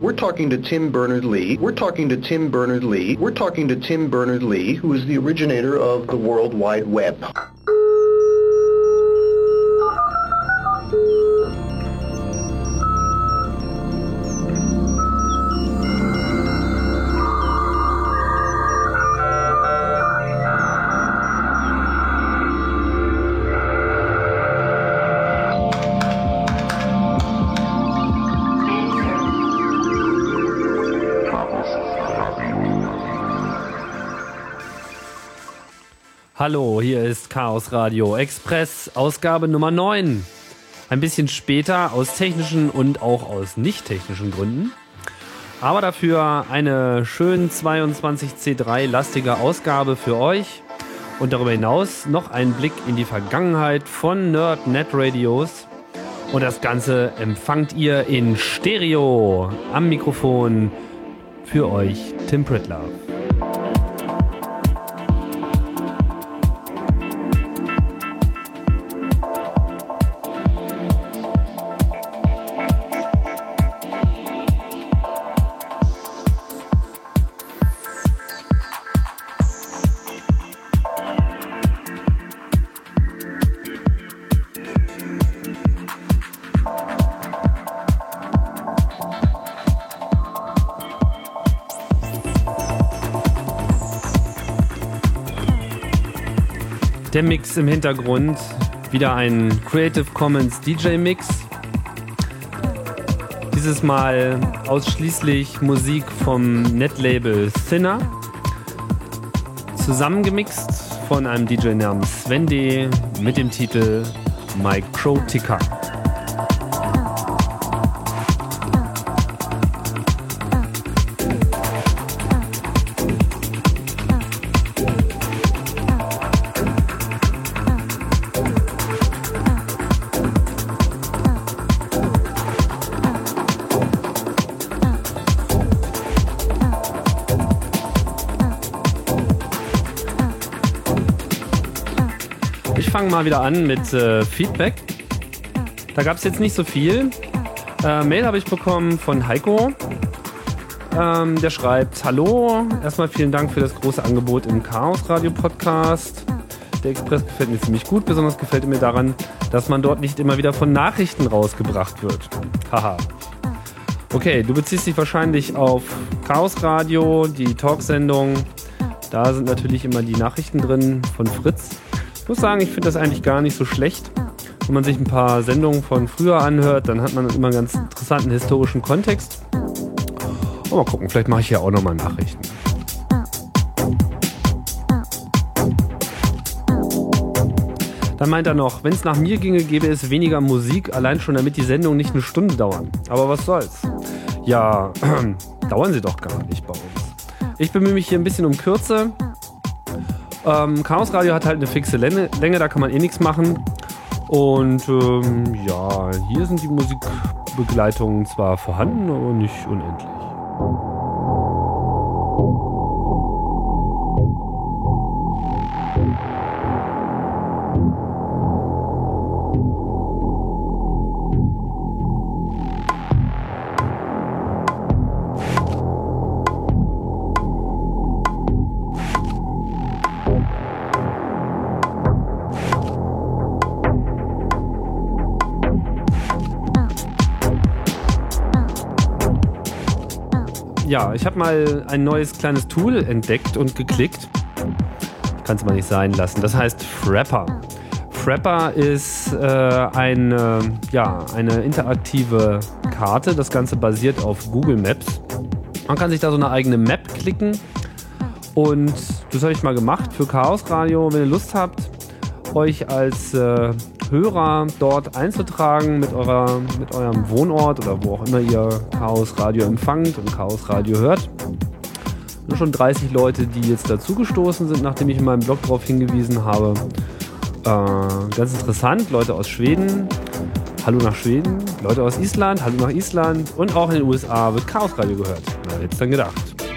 We're talking to Tim Berners-Lee. We're talking to Tim Berners-Lee. We're talking to Tim Berners-Lee, who is the originator of the World Wide Web. Hallo, hier ist Chaos Radio Express, Ausgabe Nummer 9. Ein bisschen später aus technischen und auch aus nicht technischen Gründen. Aber dafür eine schön 22C3 lastige Ausgabe für euch. Und darüber hinaus noch ein Blick in die Vergangenheit von Nerd Net Radios. Und das Ganze empfangt ihr in Stereo am Mikrofon für euch Tim Pritlove. Der Mix im Hintergrund, wieder ein Creative Commons DJ Mix. Dieses Mal ausschließlich Musik vom Netlabel Thinner. Zusammengemixt von einem DJ namens Sven D. mit dem Titel Microtica. Ich fange mal wieder an mit äh, Feedback. Da gab es jetzt nicht so viel. Äh, Mail habe ich bekommen von Heiko. Ähm, der schreibt: Hallo, erstmal vielen Dank für das große Angebot im Chaos Radio Podcast. Der Express gefällt mir ziemlich gut. Besonders gefällt mir daran, dass man dort nicht immer wieder von Nachrichten rausgebracht wird. Haha. Okay, du beziehst dich wahrscheinlich auf Chaos Radio, die Talksendung. Da sind natürlich immer die Nachrichten drin von Fritz. Ich muss sagen, ich finde das eigentlich gar nicht so schlecht. Wenn man sich ein paar Sendungen von früher anhört, dann hat man immer einen ganz interessanten historischen Kontext. Und mal gucken, vielleicht mache ich ja auch nochmal Nachrichten. Dann meint er noch, wenn es nach mir ginge, gäbe es weniger Musik, allein schon damit die Sendungen nicht eine Stunde dauern. Aber was soll's? Ja, dauern sie doch gar nicht bei uns. Ich bemühe mich hier ein bisschen um Kürze. Ähm, Chaos Radio hat halt eine fixe Länge, Länge da kann man eh nichts machen. Und ähm, ja, hier sind die Musikbegleitungen zwar vorhanden, aber nicht unendlich. Ja, ich habe mal ein neues kleines Tool entdeckt und geklickt. Kann es mal nicht sein lassen. Das heißt Frapper. Frapper ist äh, eine, ja, eine interaktive Karte. Das Ganze basiert auf Google Maps. Man kann sich da so eine eigene Map klicken. Und das habe ich mal gemacht für Chaos Radio. Wenn ihr Lust habt, euch als äh, Hörer dort einzutragen mit, eurer, mit eurem Wohnort oder wo auch immer ihr Chaos Radio empfangt und Chaos Radio hört. Nur schon 30 Leute, die jetzt dazugestoßen sind, nachdem ich in meinem Blog darauf hingewiesen habe. Äh, ganz interessant, Leute aus Schweden. Hallo nach Schweden. Leute aus Island. Hallo nach Island. Und auch in den USA wird Chaos Radio gehört. Hätte es dann gedacht?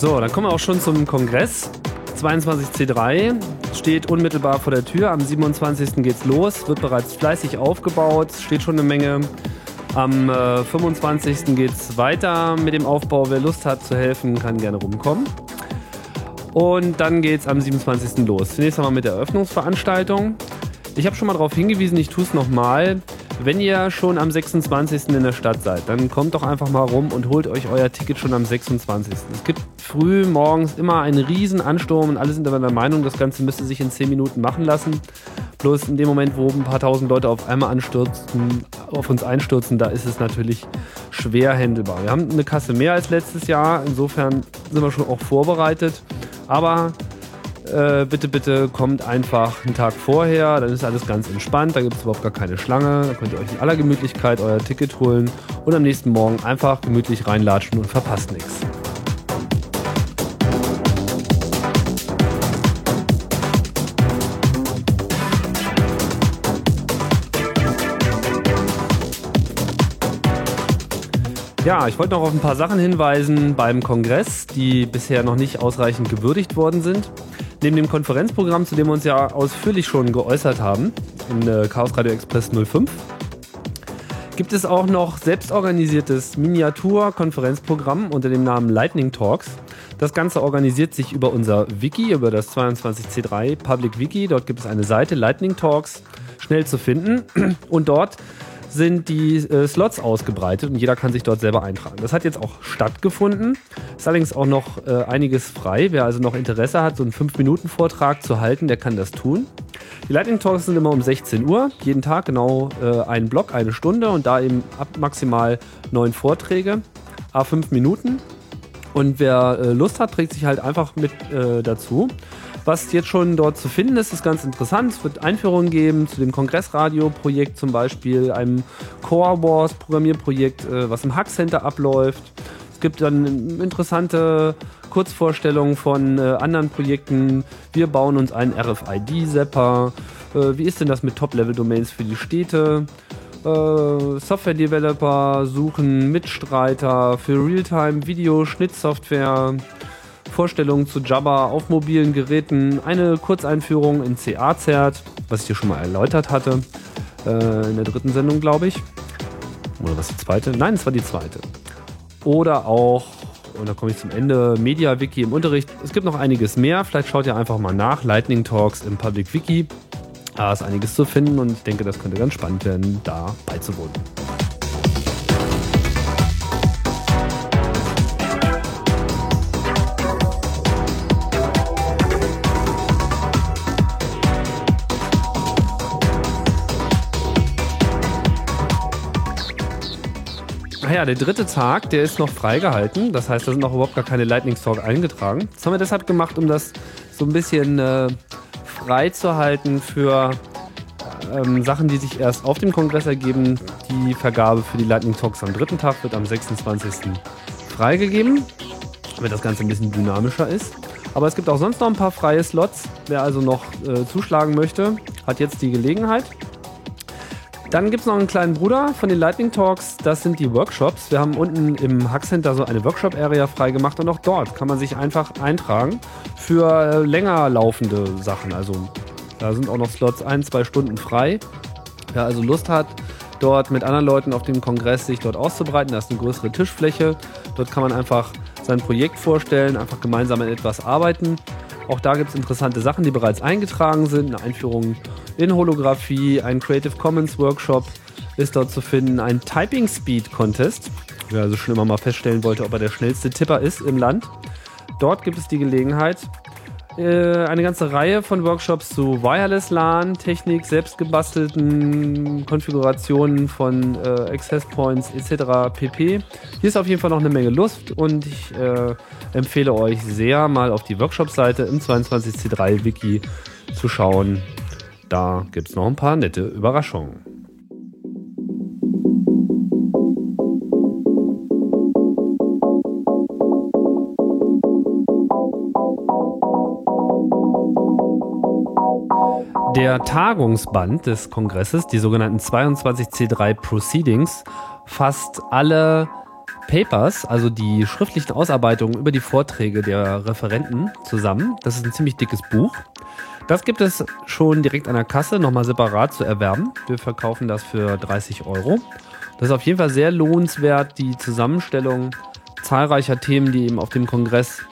So, dann kommen wir auch schon zum Kongress. 22C3 steht unmittelbar vor der Tür. Am 27. geht's los, wird bereits fleißig aufgebaut, steht schon eine Menge. Am äh, 25. geht's weiter mit dem Aufbau. Wer Lust hat zu helfen, kann gerne rumkommen. Und dann geht's am 27. los. Zunächst einmal mit der Eröffnungsveranstaltung. Ich habe schon mal darauf hingewiesen, ich tue es nochmal. Wenn ihr schon am 26. in der Stadt seid, dann kommt doch einfach mal rum und holt euch euer Ticket schon am 26. Es gibt früh morgens immer einen riesen Ansturm und alle sind aber der Meinung, das Ganze müsste sich in 10 Minuten machen lassen. Bloß in dem Moment, wo ein paar tausend Leute auf einmal anstürzen, auf uns einstürzen, da ist es natürlich schwer händelbar. Wir haben eine Kasse mehr als letztes Jahr, insofern sind wir schon auch vorbereitet. Aber äh, bitte, bitte kommt einfach einen Tag vorher, dann ist alles ganz entspannt, da gibt es überhaupt gar keine Schlange, da könnt ihr euch in aller Gemütlichkeit euer Ticket holen und am nächsten Morgen einfach gemütlich reinlatschen und verpasst nichts. Ja, ich wollte noch auf ein paar Sachen hinweisen beim Kongress, die bisher noch nicht ausreichend gewürdigt worden sind. Neben dem Konferenzprogramm, zu dem wir uns ja ausführlich schon geäußert haben, in äh, Chaos Radio Express 05, gibt es auch noch selbstorganisiertes Miniatur-Konferenzprogramm unter dem Namen Lightning Talks. Das Ganze organisiert sich über unser Wiki, über das 22C3 Public Wiki. Dort gibt es eine Seite Lightning Talks, schnell zu finden. Und dort sind die äh, Slots ausgebreitet und jeder kann sich dort selber eintragen. Das hat jetzt auch stattgefunden. Ist allerdings auch noch äh, einiges frei. Wer also noch Interesse hat, so einen 5-Minuten-Vortrag zu halten, der kann das tun. Die Lightning Talks sind immer um 16 Uhr, jeden Tag genau äh, ein Block, eine Stunde und da eben ab maximal neun Vorträge, a 5 Minuten. Und wer äh, Lust hat, trägt sich halt einfach mit äh, dazu. Was jetzt schon dort zu finden ist, ist ganz interessant. Es wird Einführungen geben zu dem Kongressradio-Projekt zum Beispiel, einem Core Wars Programmierprojekt, äh, was im Hack Center abläuft. Es gibt dann interessante Kurzvorstellungen von äh, anderen Projekten. Wir bauen uns einen RFID-Zapper. Äh, wie ist denn das mit Top-Level-Domains für die Städte? Software-Developer suchen Mitstreiter für Realtime-Video-Schnittsoftware. Vorstellungen zu Jabba auf mobilen Geräten, eine Kurzeinführung in CA-Zert, was ich dir schon mal erläutert hatte, äh, in der dritten Sendung, glaube ich. Oder was die zweite? Nein, es war die zweite. Oder auch, und da komme ich zum Ende, Media-Wiki im Unterricht. Es gibt noch einiges mehr. Vielleicht schaut ihr einfach mal nach. Lightning Talks im Public Wiki. Da ist einiges zu finden und ich denke, das könnte ganz spannend werden, da beizuwohnen. Ach ja, der dritte Tag, der ist noch freigehalten. Das heißt, da sind noch überhaupt gar keine Lightning Talk eingetragen. Das haben wir deshalb gemacht, um das so ein bisschen äh, frei zu halten für ähm, Sachen, die sich erst auf dem Kongress ergeben. Die Vergabe für die Lightning Talks am dritten Tag wird am 26. freigegeben, damit das Ganze ein bisschen dynamischer ist. Aber es gibt auch sonst noch ein paar freie Slots. Wer also noch äh, zuschlagen möchte, hat jetzt die Gelegenheit. Dann gibt es noch einen kleinen Bruder von den Lightning Talks, das sind die Workshops. Wir haben unten im Hack Center so eine Workshop-Area freigemacht und auch dort kann man sich einfach eintragen für äh, länger laufende Sachen. Also da sind auch noch Slots ein, zwei Stunden frei. Wer also Lust hat, dort mit anderen Leuten auf dem Kongress sich dort auszubreiten, da ist eine größere Tischfläche. Dort kann man einfach sein Projekt vorstellen, einfach gemeinsam an etwas arbeiten. Auch da gibt es interessante Sachen, die bereits eingetragen sind. Eine Einführung in Holographie, ein Creative Commons Workshop ist dort zu finden, ein Typing Speed Contest, wer also schon immer mal feststellen wollte, ob er der schnellste Tipper ist im Land. Dort gibt es die Gelegenheit, äh, eine ganze Reihe von Workshops zu Wireless LAN, Technik, selbstgebastelten Konfigurationen von äh, Access Points etc. pp. Hier ist auf jeden Fall noch eine Menge Lust und ich äh, empfehle euch sehr, mal auf die Workshop-Seite im 22C3 Wiki zu schauen. Da gibt es noch ein paar nette Überraschungen. Der Tagungsband des Kongresses, die sogenannten 22C3 Proceedings, fasst alle Papers, also die schriftlichen Ausarbeitungen über die Vorträge der Referenten zusammen. Das ist ein ziemlich dickes Buch. Das gibt es schon direkt an der Kasse, nochmal separat zu erwerben. Wir verkaufen das für 30 Euro. Das ist auf jeden Fall sehr lohnenswert, die Zusammenstellung zahlreicher Themen, die eben auf dem Kongress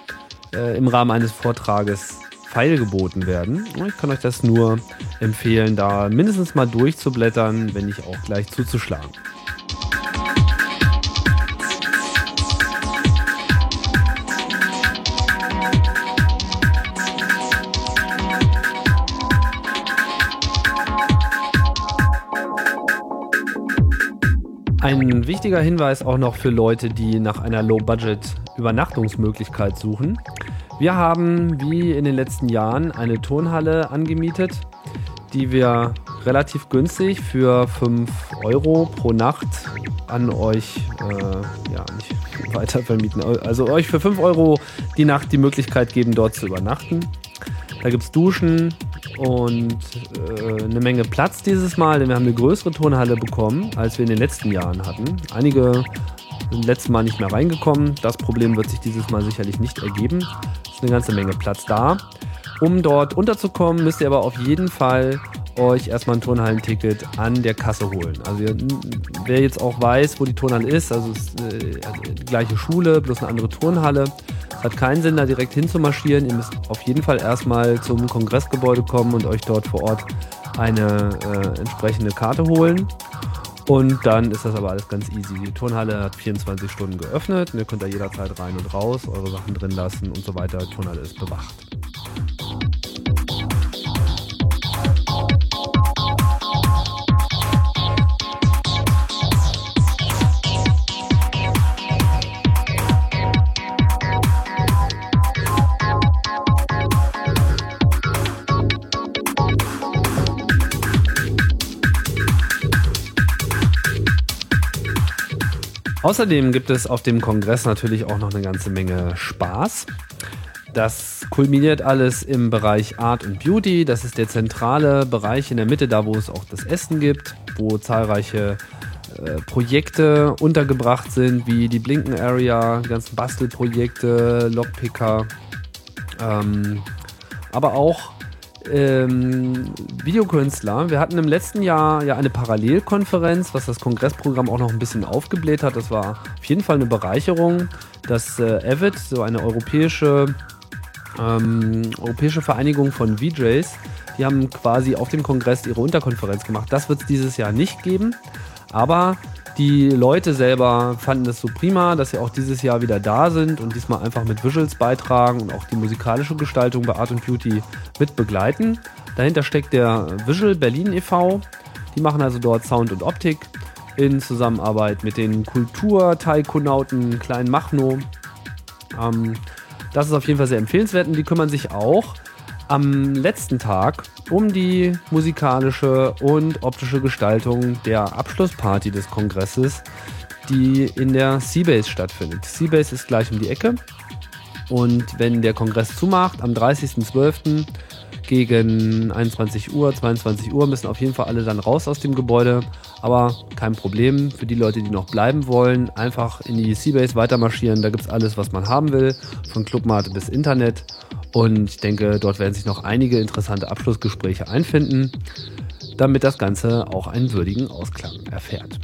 äh, im Rahmen eines Vortrages feilgeboten werden. Ich kann euch das nur empfehlen, da mindestens mal durchzublättern, wenn nicht auch gleich zuzuschlagen. Ein wichtiger Hinweis auch noch für Leute, die nach einer Low-Budget-Übernachtungsmöglichkeit suchen. Wir haben, wie in den letzten Jahren, eine Turnhalle angemietet, die wir relativ günstig für 5 Euro pro Nacht an euch äh, ja, nicht weiter vermieten. Also euch für 5 Euro die Nacht die Möglichkeit geben, dort zu übernachten. Da gibt es Duschen und äh, eine Menge Platz dieses Mal, denn wir haben eine größere Turnhalle bekommen, als wir in den letzten Jahren hatten. Einige sind letztes Mal nicht mehr reingekommen. Das Problem wird sich dieses Mal sicherlich nicht ergeben. Es ist eine ganze Menge Platz da. Um dort unterzukommen, müsst ihr aber auf jeden Fall euch erstmal ein Turnhallenticket an der Kasse holen. Also wer jetzt auch weiß, wo die Turnhalle ist, also, ist, äh, also die gleiche Schule, bloß eine andere Turnhalle, hat keinen Sinn, da direkt hinzumarschieren. Ihr müsst auf jeden Fall erstmal zum Kongressgebäude kommen und euch dort vor Ort eine äh, entsprechende Karte holen. Und dann ist das aber alles ganz easy. Die Turnhalle hat 24 Stunden geöffnet. ihr könnt da jederzeit rein und raus, eure Sachen drin lassen und so weiter. Die Turnhalle ist bewacht. Außerdem gibt es auf dem Kongress natürlich auch noch eine ganze Menge Spaß. Das kulminiert alles im Bereich Art und Beauty. Das ist der zentrale Bereich in der Mitte, da wo es auch das Essen gibt, wo zahlreiche äh, Projekte untergebracht sind, wie die Blinken Area, die ganzen Bastelprojekte, Lockpicker, ähm, aber auch ähm, Videokünstler. Wir hatten im letzten Jahr ja eine Parallelkonferenz, was das Kongressprogramm auch noch ein bisschen aufgebläht hat. Das war auf jeden Fall eine Bereicherung, dass äh, Avid, so eine europäische, ähm, europäische Vereinigung von VJs, die haben quasi auf dem Kongress ihre Unterkonferenz gemacht. Das wird es dieses Jahr nicht geben, aber die Leute selber fanden es so prima, dass sie auch dieses Jahr wieder da sind und diesmal einfach mit Visuals beitragen und auch die musikalische Gestaltung bei Art Beauty mit begleiten. Dahinter steckt der Visual Berlin e.V. Die machen also dort Sound und Optik in Zusammenarbeit mit den Kultur-Taikonauten Klein Machno. Ähm, das ist auf jeden Fall sehr empfehlenswert und die kümmern sich auch am letzten Tag um die musikalische und optische Gestaltung der Abschlussparty des Kongresses, die in der Seabase stattfindet. Seabase ist gleich um die Ecke und wenn der Kongress zumacht, am 30.12. gegen 21 Uhr, 22 Uhr müssen auf jeden Fall alle dann raus aus dem Gebäude. Aber kein Problem für die Leute, die noch bleiben wollen. Einfach in die Seabase weitermarschieren. Da gibt es alles, was man haben will. Von Clubmate bis Internet. Und ich denke, dort werden sich noch einige interessante Abschlussgespräche einfinden, damit das Ganze auch einen würdigen Ausklang erfährt.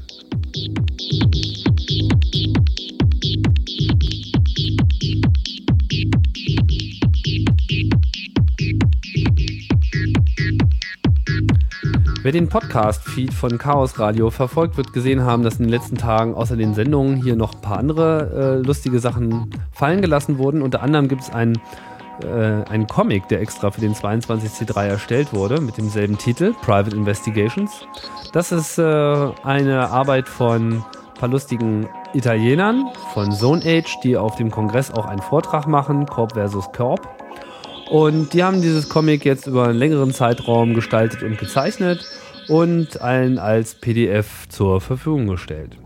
Wer den Podcast-Feed von Chaos Radio verfolgt, wird gesehen haben, dass in den letzten Tagen außer den Sendungen hier noch ein paar andere äh, lustige Sachen fallen gelassen wurden. Unter anderem gibt es einen äh, einen Comic, der extra für den 22C3 erstellt wurde, mit demselben Titel, Private Investigations. Das ist äh, eine Arbeit von ein paar lustigen Italienern von Zone Age, die auf dem Kongress auch einen Vortrag machen, Corp versus Corp. Und die haben dieses Comic jetzt über einen längeren Zeitraum gestaltet und gezeichnet und allen als PDF zur Verfügung gestellt.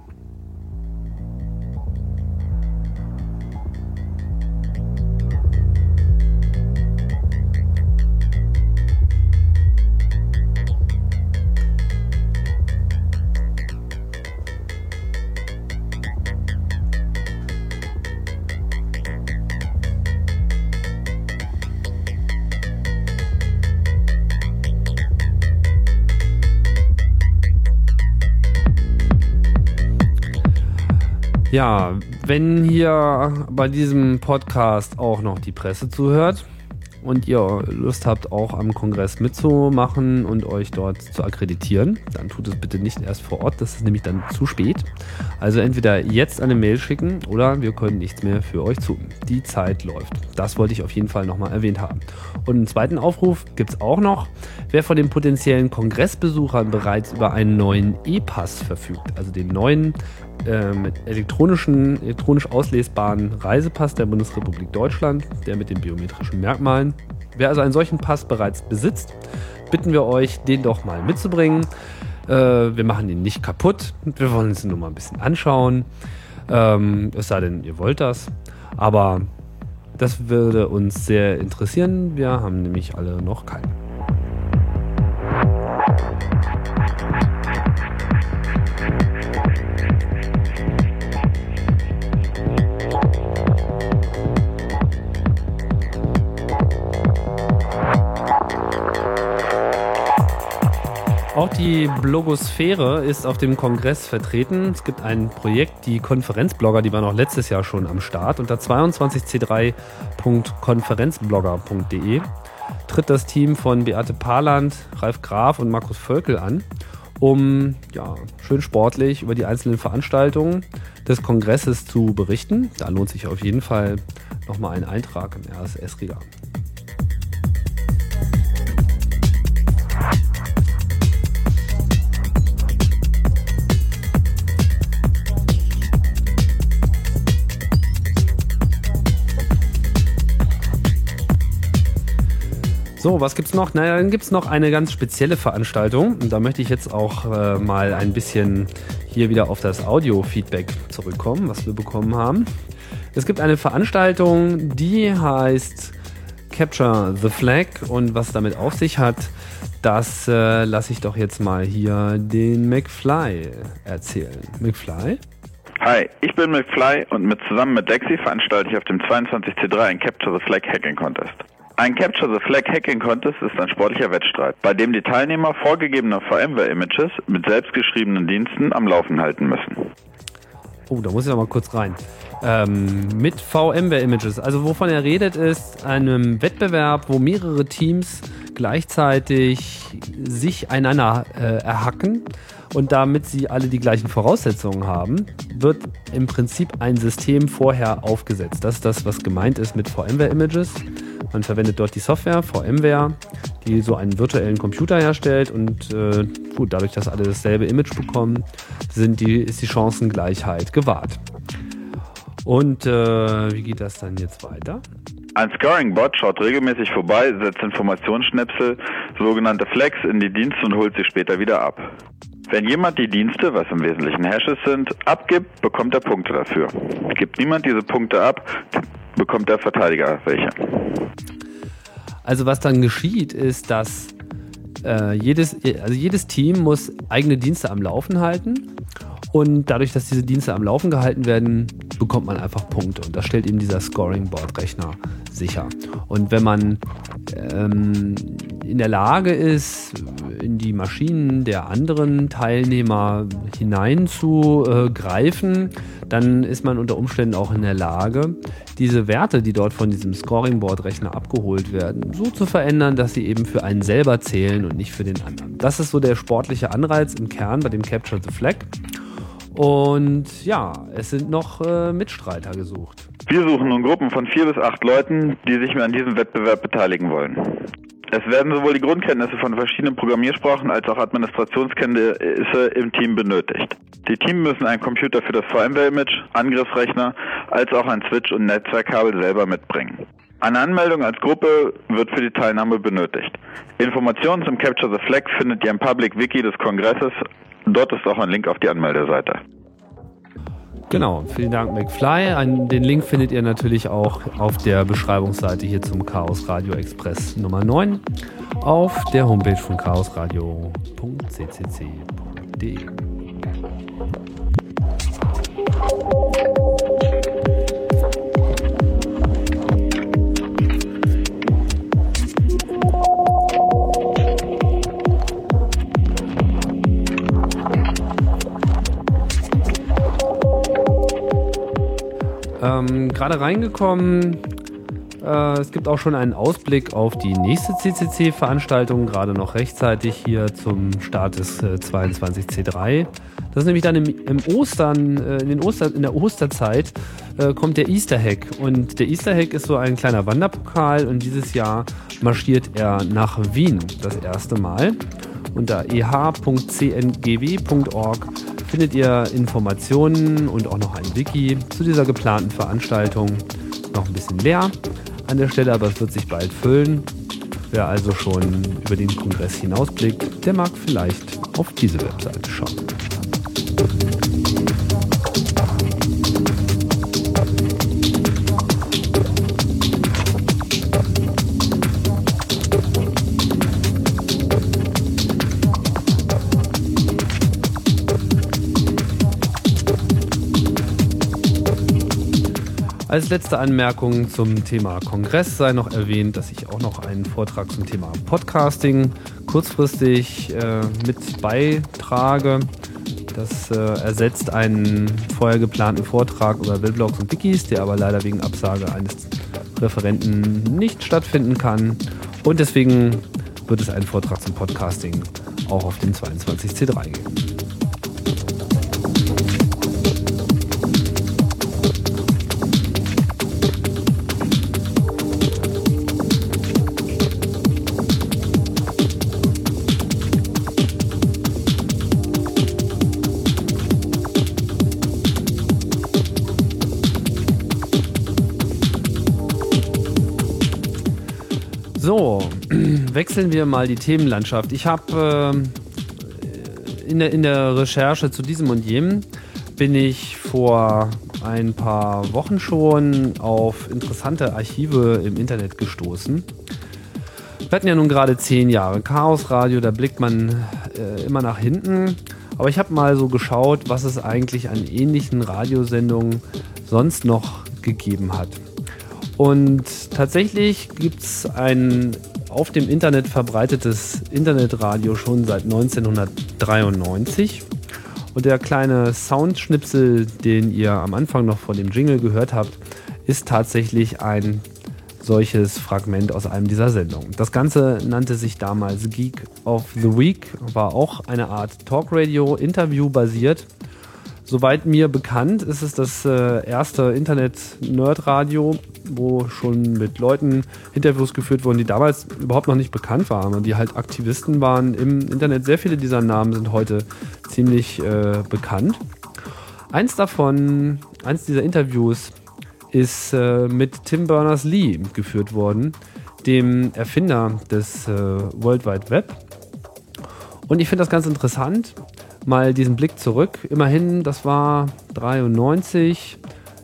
Ja, wenn hier bei diesem Podcast auch noch die Presse zuhört, und ihr Lust habt, auch am Kongress mitzumachen und euch dort zu akkreditieren, dann tut es bitte nicht erst vor Ort, das ist nämlich dann zu spät. Also entweder jetzt eine Mail schicken oder wir können nichts mehr für euch tun. Die Zeit läuft. Das wollte ich auf jeden Fall nochmal erwähnt haben. Und einen zweiten Aufruf gibt es auch noch. Wer von den potenziellen Kongressbesuchern bereits über einen neuen E-Pass verfügt, also den neuen äh, mit elektronischen, elektronisch auslesbaren Reisepass der Bundesrepublik Deutschland, der mit den biometrischen Merkmalen. Wer also einen solchen Pass bereits besitzt, bitten wir euch, den doch mal mitzubringen. Äh, wir machen ihn nicht kaputt. Wir wollen uns nur mal ein bisschen anschauen. Ähm, es sei denn, ihr wollt das. Aber das würde uns sehr interessieren. Wir haben nämlich alle noch keinen. Die Blogosphäre ist auf dem Kongress vertreten. Es gibt ein Projekt, die Konferenzblogger, die waren auch letztes Jahr schon am Start. Unter 22c3.konferenzblogger.de tritt das Team von Beate Parland, Ralf Graf und Markus Völkel an, um ja, schön sportlich über die einzelnen Veranstaltungen des Kongresses zu berichten. Da lohnt sich auf jeden Fall nochmal ein Eintrag im RSS-Regal. So, was gibt's noch? Naja, dann gibt's noch eine ganz spezielle Veranstaltung. Und da möchte ich jetzt auch äh, mal ein bisschen hier wieder auf das Audio-Feedback zurückkommen, was wir bekommen haben. Es gibt eine Veranstaltung, die heißt Capture the Flag und was damit auf sich hat, das äh, lasse ich doch jetzt mal hier den McFly erzählen. McFly? Hi, ich bin McFly und mit, zusammen mit Lexi veranstalte ich auf dem 22C3 ein Capture the Flag Hacking Contest. Ein Capture the Flag Hacking Contest ist ein sportlicher Wettstreit, bei dem die Teilnehmer vorgegebene VMware-Images mit selbstgeschriebenen Diensten am Laufen halten müssen. Oh, da muss ich noch mal kurz rein. Ähm, mit VMware-Images. Also wovon er redet, ist einem Wettbewerb, wo mehrere Teams gleichzeitig sich einander äh, erhacken. Und damit sie alle die gleichen Voraussetzungen haben, wird im Prinzip ein System vorher aufgesetzt. Das ist das, was gemeint ist mit VMware-Images. Man verwendet dort die Software VMware, die so einen virtuellen Computer herstellt und äh, gut, dadurch, dass alle dasselbe Image bekommen, sind die, ist die Chancengleichheit gewahrt. Und äh, wie geht das dann jetzt weiter? Ein Scoring-Bot schaut regelmäßig vorbei, setzt Informationsschnipsel, sogenannte Flex, in die Dienste und holt sie später wieder ab. Wenn jemand die Dienste, was im Wesentlichen Hashes sind, abgibt, bekommt er Punkte dafür. Gibt niemand diese Punkte ab, bekommt der Verteidiger welche. Also was dann geschieht, ist, dass äh, jedes, also jedes Team muss eigene Dienste am Laufen halten. Und dadurch, dass diese Dienste am Laufen gehalten werden, bekommt man einfach Punkte. Und das stellt eben dieser Scoring-Board-Rechner sicher. Und wenn man ähm, in der Lage ist, die Maschinen der anderen Teilnehmer hineinzugreifen, dann ist man unter Umständen auch in der Lage, diese Werte, die dort von diesem Scoring-Board-Rechner abgeholt werden, so zu verändern, dass sie eben für einen selber zählen und nicht für den anderen. Das ist so der sportliche Anreiz im Kern bei dem Capture the Flag. Und ja, es sind noch äh, Mitstreiter gesucht. Wir suchen nun Gruppen von vier bis acht Leuten, die sich an diesem Wettbewerb beteiligen wollen. Es werden sowohl die Grundkenntnisse von verschiedenen Programmiersprachen als auch Administrationskenntnisse im Team benötigt. Die Teams müssen einen Computer für das VMware-Image, Angriffsrechner, als auch ein Switch und Netzwerkkabel selber mitbringen. Eine Anmeldung als Gruppe wird für die Teilnahme benötigt. Informationen zum Capture the Flag findet ihr im Public Wiki des Kongresses. Dort ist auch ein Link auf die Anmeldeseite. Genau, vielen Dank McFly. Den Link findet ihr natürlich auch auf der Beschreibungsseite hier zum Chaos Radio Express Nummer 9 auf der Homepage von chaosradio.ccc.de. Gerade reingekommen. Äh, es gibt auch schon einen Ausblick auf die nächste CCC-Veranstaltung, gerade noch rechtzeitig hier zum Start des äh, 22C3. Das ist nämlich dann im, im Ostern, äh, in, den Oster, in der Osterzeit äh, kommt der Easter Hack. Und der Easter Hack ist so ein kleiner Wanderpokal und dieses Jahr marschiert er nach Wien das erste Mal. Unter eh.cngw.org findet ihr Informationen und auch noch ein Wiki zu dieser geplanten Veranstaltung. Noch ein bisschen leer an der Stelle, aber es wird sich bald füllen. Wer also schon über den Kongress hinausblickt, der mag vielleicht auf diese Webseite schauen. Als letzte Anmerkung zum Thema Kongress sei noch erwähnt, dass ich auch noch einen Vortrag zum Thema Podcasting kurzfristig äh, mit beitrage. Das äh, ersetzt einen vorher geplanten Vortrag über Weblogs und Wikis, der aber leider wegen Absage eines Referenten nicht stattfinden kann. Und deswegen wird es einen Vortrag zum Podcasting auch auf dem 22C3 geben. Wechseln wir mal die Themenlandschaft. Ich habe äh, in, der, in der Recherche zu diesem und jenem bin ich vor ein paar Wochen schon auf interessante Archive im Internet gestoßen. Wir hatten ja nun gerade zehn Jahre Chaos Radio, da blickt man äh, immer nach hinten. Aber ich habe mal so geschaut, was es eigentlich an ähnlichen Radiosendungen sonst noch gegeben hat. Und tatsächlich gibt es ein auf dem Internet verbreitetes Internetradio schon seit 1993. Und der kleine Soundschnipsel, den ihr am Anfang noch von dem Jingle gehört habt, ist tatsächlich ein solches Fragment aus einem dieser Sendungen. Das Ganze nannte sich damals Geek of the Week, war auch eine Art Talkradio, Interview basiert Soweit mir bekannt ist es das äh, erste Internet-Nerd-Radio, wo schon mit Leuten Interviews geführt wurden, die damals überhaupt noch nicht bekannt waren und die halt Aktivisten waren im Internet. Sehr viele dieser Namen sind heute ziemlich äh, bekannt. Eins davon, eins dieser Interviews ist äh, mit Tim Berners-Lee geführt worden, dem Erfinder des äh, World Wide Web. Und ich finde das ganz interessant, mal diesen Blick zurück. Immerhin, das war 93,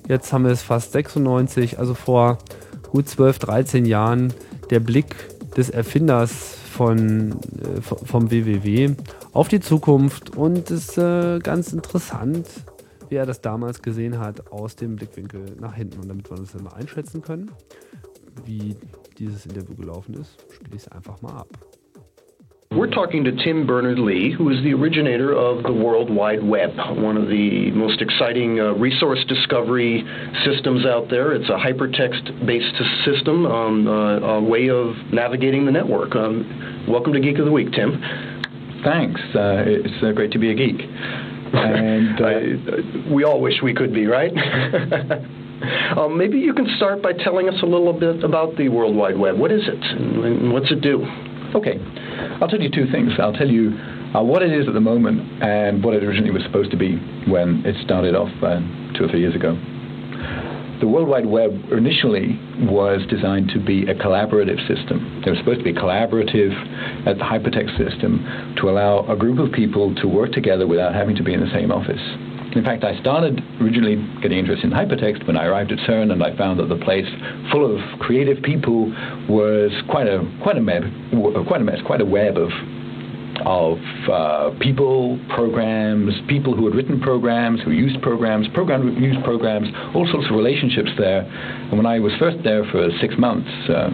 jetzt haben wir es fast 96, also vor gut 12, 13 Jahren der Blick des Erfinders von, äh, vom WWW auf die Zukunft und es ist äh, ganz interessant, wie er das damals gesehen hat aus dem Blickwinkel nach hinten. Und damit wir uns dann mal einschätzen können, wie dieses Interview gelaufen ist, spiele ich es einfach mal ab. We're talking to Tim Berners-Lee, who is the originator of the World Wide Web, one of the most exciting uh, resource discovery systems out there. It's a hypertext-based system, um, uh, a way of navigating the network. Um, welcome to Geek of the Week, Tim. Thanks. Uh, it's uh, great to be a geek. And uh, we all wish we could be, right? um, maybe you can start by telling us a little bit about the World Wide Web. What is it, and, and what's it do? Okay. I'll tell you two things. I'll tell you uh, what it is at the moment and what it originally was supposed to be when it started off uh, two or three years ago. The World Wide Web initially was designed to be a collaborative system. It was supposed to be collaborative hypertext system to allow a group of people to work together without having to be in the same office. In fact, I started originally getting interested in hypertext when I arrived at CERN, and I found that the place, full of creative people, was quite a quite a web, quite a mess, quite a web of of uh, people, programs, people who had written programs, who used programs, program used programs, all sorts of relationships there. And when I was first there for six months, uh,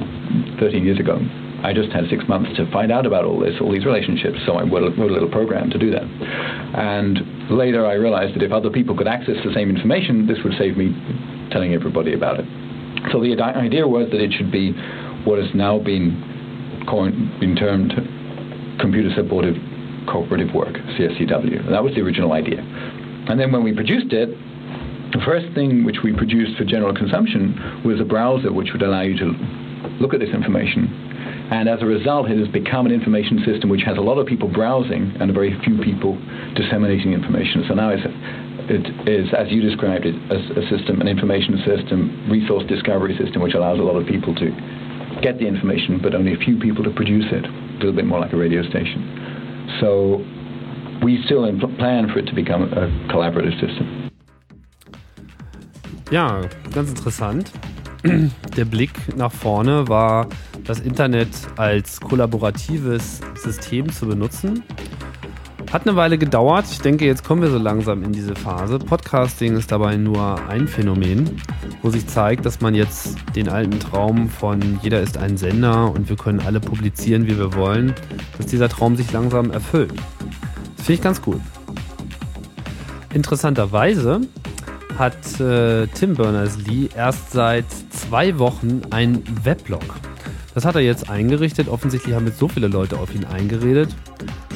13 years ago, I just had six months to find out about all this, all these relationships, so I wrote a little program to do that. And later I realized that if other people could access the same information, this would save me telling everybody about it. So the idea was that it should be what has now been, coined, been termed computer supported cooperative work, CSCW. That was the original idea. And then when we produced it, the first thing which we produced for general consumption was a browser which would allow you to look at this information. And as a result, it has become an information system which has a lot of people browsing and a very few people disseminating information. So now it's, it is, as you described it, a, a system, an information system, resource discovery system, which allows a lot of people to get the information, but only a few people to produce it. A little bit more like a radio station. So we still plan for it to become a collaborative system. Ja, ganz interessant. Der Blick nach vorne war, das Internet als kollaboratives System zu benutzen. Hat eine Weile gedauert. Ich denke, jetzt kommen wir so langsam in diese Phase. Podcasting ist dabei nur ein Phänomen, wo sich zeigt, dass man jetzt den alten Traum von jeder ist ein Sender und wir können alle publizieren, wie wir wollen, dass dieser Traum sich langsam erfüllt. Das finde ich ganz cool. Interessanterweise hat äh, Tim Berners-Lee erst seit zwei Wochen einen Weblog. Das hat er jetzt eingerichtet. Offensichtlich haben jetzt so viele Leute auf ihn eingeredet.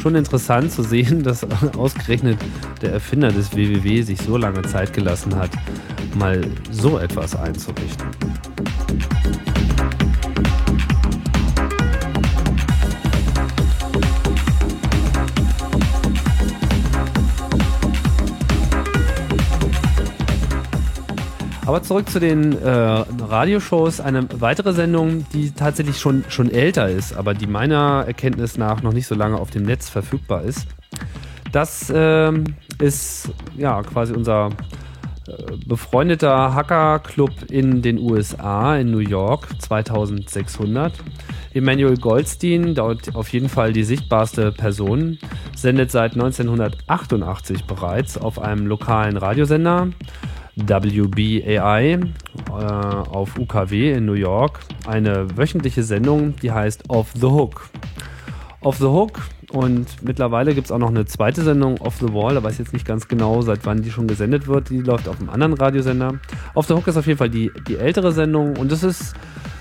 Schon interessant zu sehen, dass ausgerechnet der Erfinder des WWW sich so lange Zeit gelassen hat, mal so etwas einzurichten. Aber zurück zu den äh, Radioshows. Eine weitere Sendung, die tatsächlich schon, schon älter ist, aber die meiner Erkenntnis nach noch nicht so lange auf dem Netz verfügbar ist. Das ähm, ist ja quasi unser äh, befreundeter Hacker-Club in den USA, in New York, 2600. Emanuel Goldstein, dort auf jeden Fall die sichtbarste Person, sendet seit 1988 bereits auf einem lokalen Radiosender WBAI äh, auf UKW in New York eine wöchentliche Sendung, die heißt Off the Hook. Off the Hook und mittlerweile gibt es auch noch eine zweite Sendung, Off the Wall, da weiß ich jetzt nicht ganz genau, seit wann die schon gesendet wird. Die läuft auf einem anderen Radiosender. Off the Hook ist auf jeden Fall die, die ältere Sendung und es ist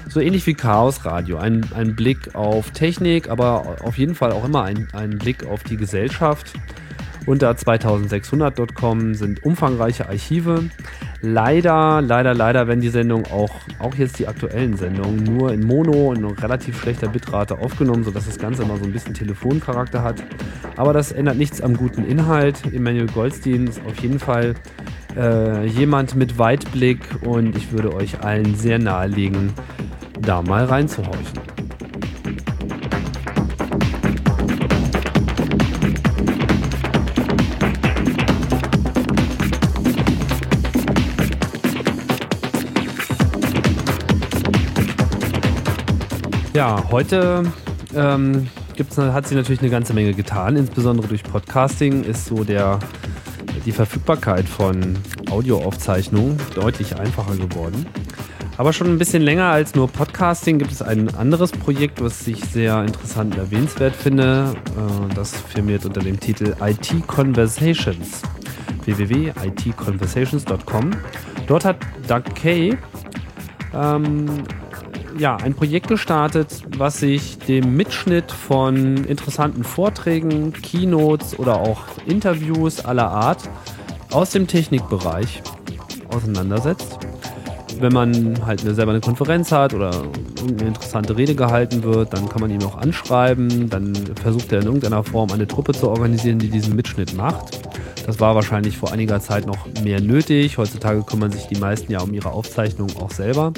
so ähnlich wie Chaos Radio. Ein, ein Blick auf Technik, aber auf jeden Fall auch immer ein, ein Blick auf die Gesellschaft. Unter 2600.com sind umfangreiche Archive. Leider, leider, leider werden die Sendungen auch, auch jetzt die aktuellen Sendungen, nur in Mono und relativ schlechter Bitrate aufgenommen, sodass das Ganze immer so ein bisschen Telefoncharakter hat. Aber das ändert nichts am guten Inhalt. Emanuel Goldstein ist auf jeden Fall äh, jemand mit Weitblick und ich würde euch allen sehr nahelegen, da mal reinzuhorchen. Ja, heute ähm, gibt's, hat sie natürlich eine ganze Menge getan. Insbesondere durch Podcasting ist so der, die Verfügbarkeit von Audioaufzeichnungen deutlich einfacher geworden. Aber schon ein bisschen länger als nur Podcasting gibt es ein anderes Projekt, was ich sehr interessant und erwähnenswert finde. Äh, das firmiert unter dem Titel IT Conversations. www.itconversations.com. Dort hat Doug Kay ähm, ja, ein Projekt gestartet, was sich dem Mitschnitt von interessanten Vorträgen, Keynotes oder auch Interviews aller Art aus dem Technikbereich auseinandersetzt. Wenn man halt selber eine Konferenz hat oder irgendeine interessante Rede gehalten wird, dann kann man ihn auch anschreiben. Dann versucht er in irgendeiner Form eine Truppe zu organisieren, die diesen Mitschnitt macht. Das war wahrscheinlich vor einiger Zeit noch mehr nötig. Heutzutage kümmern sich die meisten ja um ihre Aufzeichnung auch selber.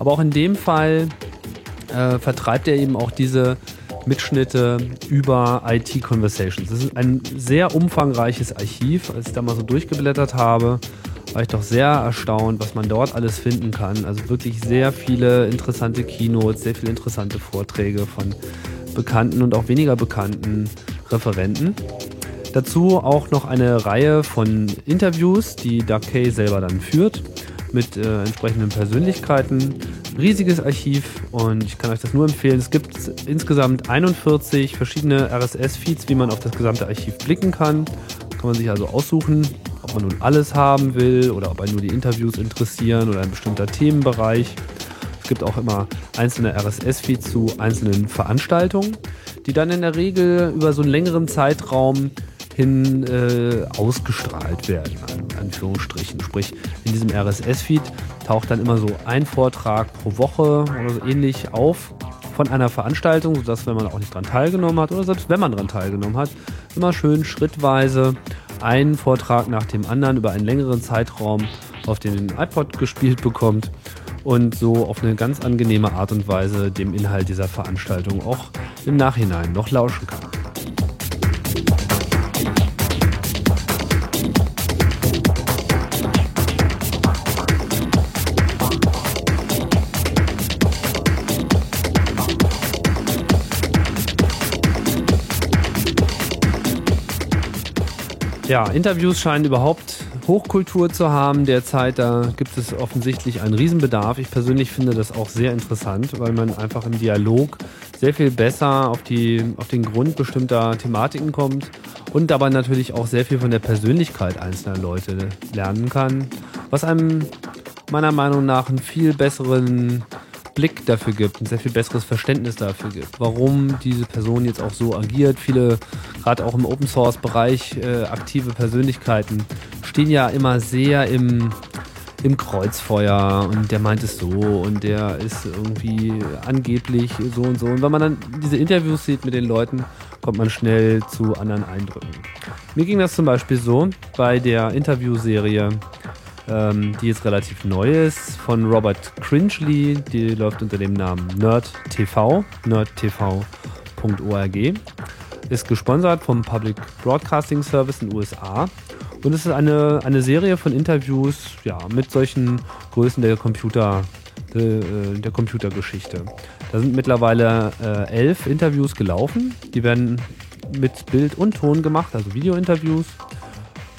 Aber auch in dem Fall äh, vertreibt er eben auch diese Mitschnitte über IT Conversations. Das ist ein sehr umfangreiches Archiv. Als ich da mal so durchgeblättert habe, war ich doch sehr erstaunt, was man dort alles finden kann. Also wirklich sehr viele interessante Keynotes, sehr viele interessante Vorträge von bekannten und auch weniger bekannten Referenten. Dazu auch noch eine Reihe von Interviews, die Doug Kay selber dann führt mit äh, entsprechenden Persönlichkeiten. Riesiges Archiv und ich kann euch das nur empfehlen. Es gibt insgesamt 41 verschiedene RSS-Feeds, wie man auf das gesamte Archiv blicken kann. Kann man sich also aussuchen, ob man nun alles haben will oder ob einen nur die Interviews interessieren oder ein bestimmter Themenbereich. Es gibt auch immer einzelne RSS-Feeds zu einzelnen Veranstaltungen, die dann in der Regel über so einen längeren Zeitraum hin äh, ausgestrahlt werden, in Anführungsstrichen. Sprich, in diesem RSS-Feed taucht dann immer so ein Vortrag pro Woche oder so ähnlich auf von einer Veranstaltung, sodass, wenn man auch nicht daran teilgenommen hat oder selbst wenn man daran teilgenommen hat, immer schön schrittweise einen Vortrag nach dem anderen über einen längeren Zeitraum auf den iPod gespielt bekommt und so auf eine ganz angenehme Art und Weise dem Inhalt dieser Veranstaltung auch im Nachhinein noch lauschen kann. Ja, Interviews scheinen überhaupt Hochkultur zu haben derzeit. Da gibt es offensichtlich einen Riesenbedarf. Ich persönlich finde das auch sehr interessant, weil man einfach im Dialog sehr viel besser auf, die, auf den Grund bestimmter Thematiken kommt und dabei natürlich auch sehr viel von der Persönlichkeit einzelner Leute lernen kann, was einem meiner Meinung nach einen viel besseren Blick dafür gibt, ein sehr viel besseres Verständnis dafür gibt, warum diese Person jetzt auch so agiert. Viele, gerade auch im Open Source Bereich, äh, aktive Persönlichkeiten stehen ja immer sehr im, im Kreuzfeuer und der meint es so und der ist irgendwie angeblich so und so. Und wenn man dann diese Interviews sieht mit den Leuten, kommt man schnell zu anderen Eindrücken. Mir ging das zum Beispiel so bei der Interviewserie ähm, die jetzt relativ neu ist, von Robert Cringely. Die läuft unter dem Namen NerdTV, nerdtv.org. Ist gesponsert vom Public Broadcasting Service in den USA. Und es ist eine, eine Serie von Interviews ja, mit solchen Größen der Computer, äh, der Computergeschichte. Da sind mittlerweile äh, elf Interviews gelaufen. Die werden mit Bild und Ton gemacht, also Video-Interviews.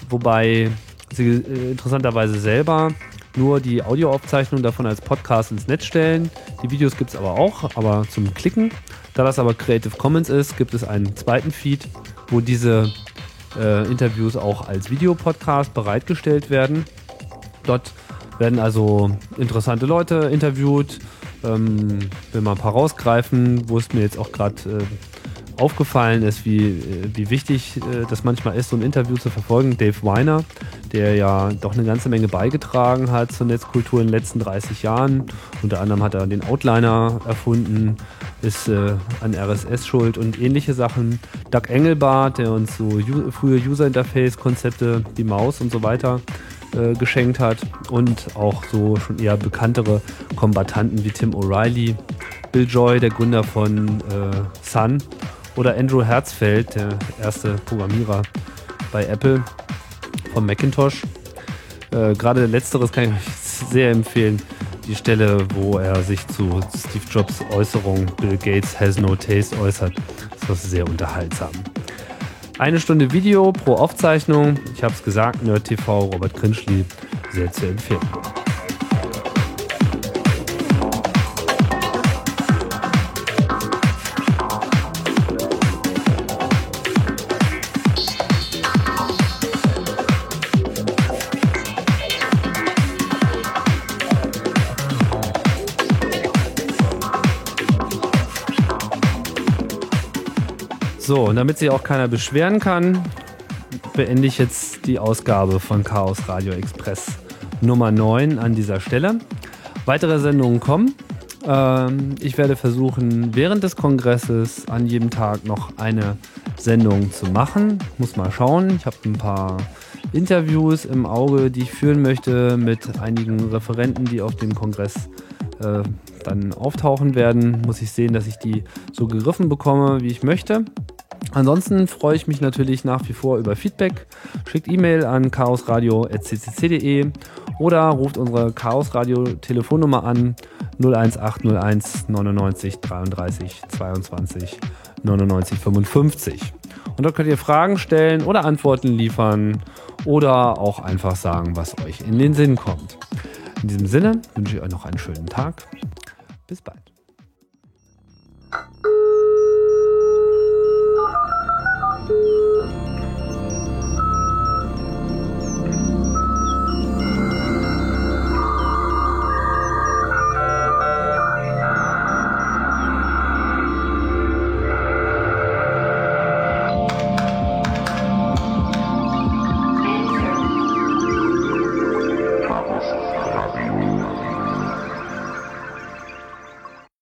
Wobei sie äh, interessanterweise selber nur die Audioaufzeichnung davon als Podcast ins Netz stellen. Die Videos gibt es aber auch, aber zum Klicken. Da das aber Creative Commons ist, gibt es einen zweiten Feed, wo diese äh, Interviews auch als Videopodcast bereitgestellt werden. Dort werden also interessante Leute interviewt. Ähm, will mal ein paar rausgreifen, wo es mir jetzt auch gerade äh, aufgefallen ist, wie, äh, wie wichtig äh, das manchmal ist, so ein Interview zu verfolgen. Dave Weiner, der ja doch eine ganze Menge beigetragen hat zur Netzkultur in den letzten 30 Jahren. Unter anderem hat er den Outliner erfunden, ist äh, an RSS schuld und ähnliche Sachen. Doug Engelbart, der uns so frühe User Interface-Konzepte, die Maus und so weiter äh, geschenkt hat. Und auch so schon eher bekanntere Kombatanten wie Tim O'Reilly, Bill Joy, der Gründer von äh, Sun oder Andrew Herzfeld, der erste Programmierer bei Apple vom Macintosh. Äh, Gerade letzteres kann ich sehr empfehlen. Die Stelle, wo er sich zu Steve Jobs Äußerung Bill Gates has no taste äußert. Das ist sehr unterhaltsam. Eine Stunde Video pro Aufzeichnung. Ich habe es gesagt, Nerd TV, Robert Krinschli, sehr zu empfehlen. So, und damit sich auch keiner beschweren kann, beende ich jetzt die Ausgabe von Chaos Radio Express Nummer 9 an dieser Stelle. Weitere Sendungen kommen. Ähm, ich werde versuchen, während des Kongresses an jedem Tag noch eine Sendung zu machen. Muss mal schauen. Ich habe ein paar Interviews im Auge, die ich führen möchte mit einigen Referenten, die auf dem Kongress äh, dann auftauchen werden. Muss ich sehen, dass ich die so gegriffen bekomme, wie ich möchte. Ansonsten freue ich mich natürlich nach wie vor über Feedback. Schickt E-Mail an chaosradio.ccc.de oder ruft unsere Chaos Radio Telefonnummer an 01801 99 33 22 99 55. Und dort könnt ihr Fragen stellen oder Antworten liefern oder auch einfach sagen, was euch in den Sinn kommt. In diesem Sinne wünsche ich euch noch einen schönen Tag. Bis bald.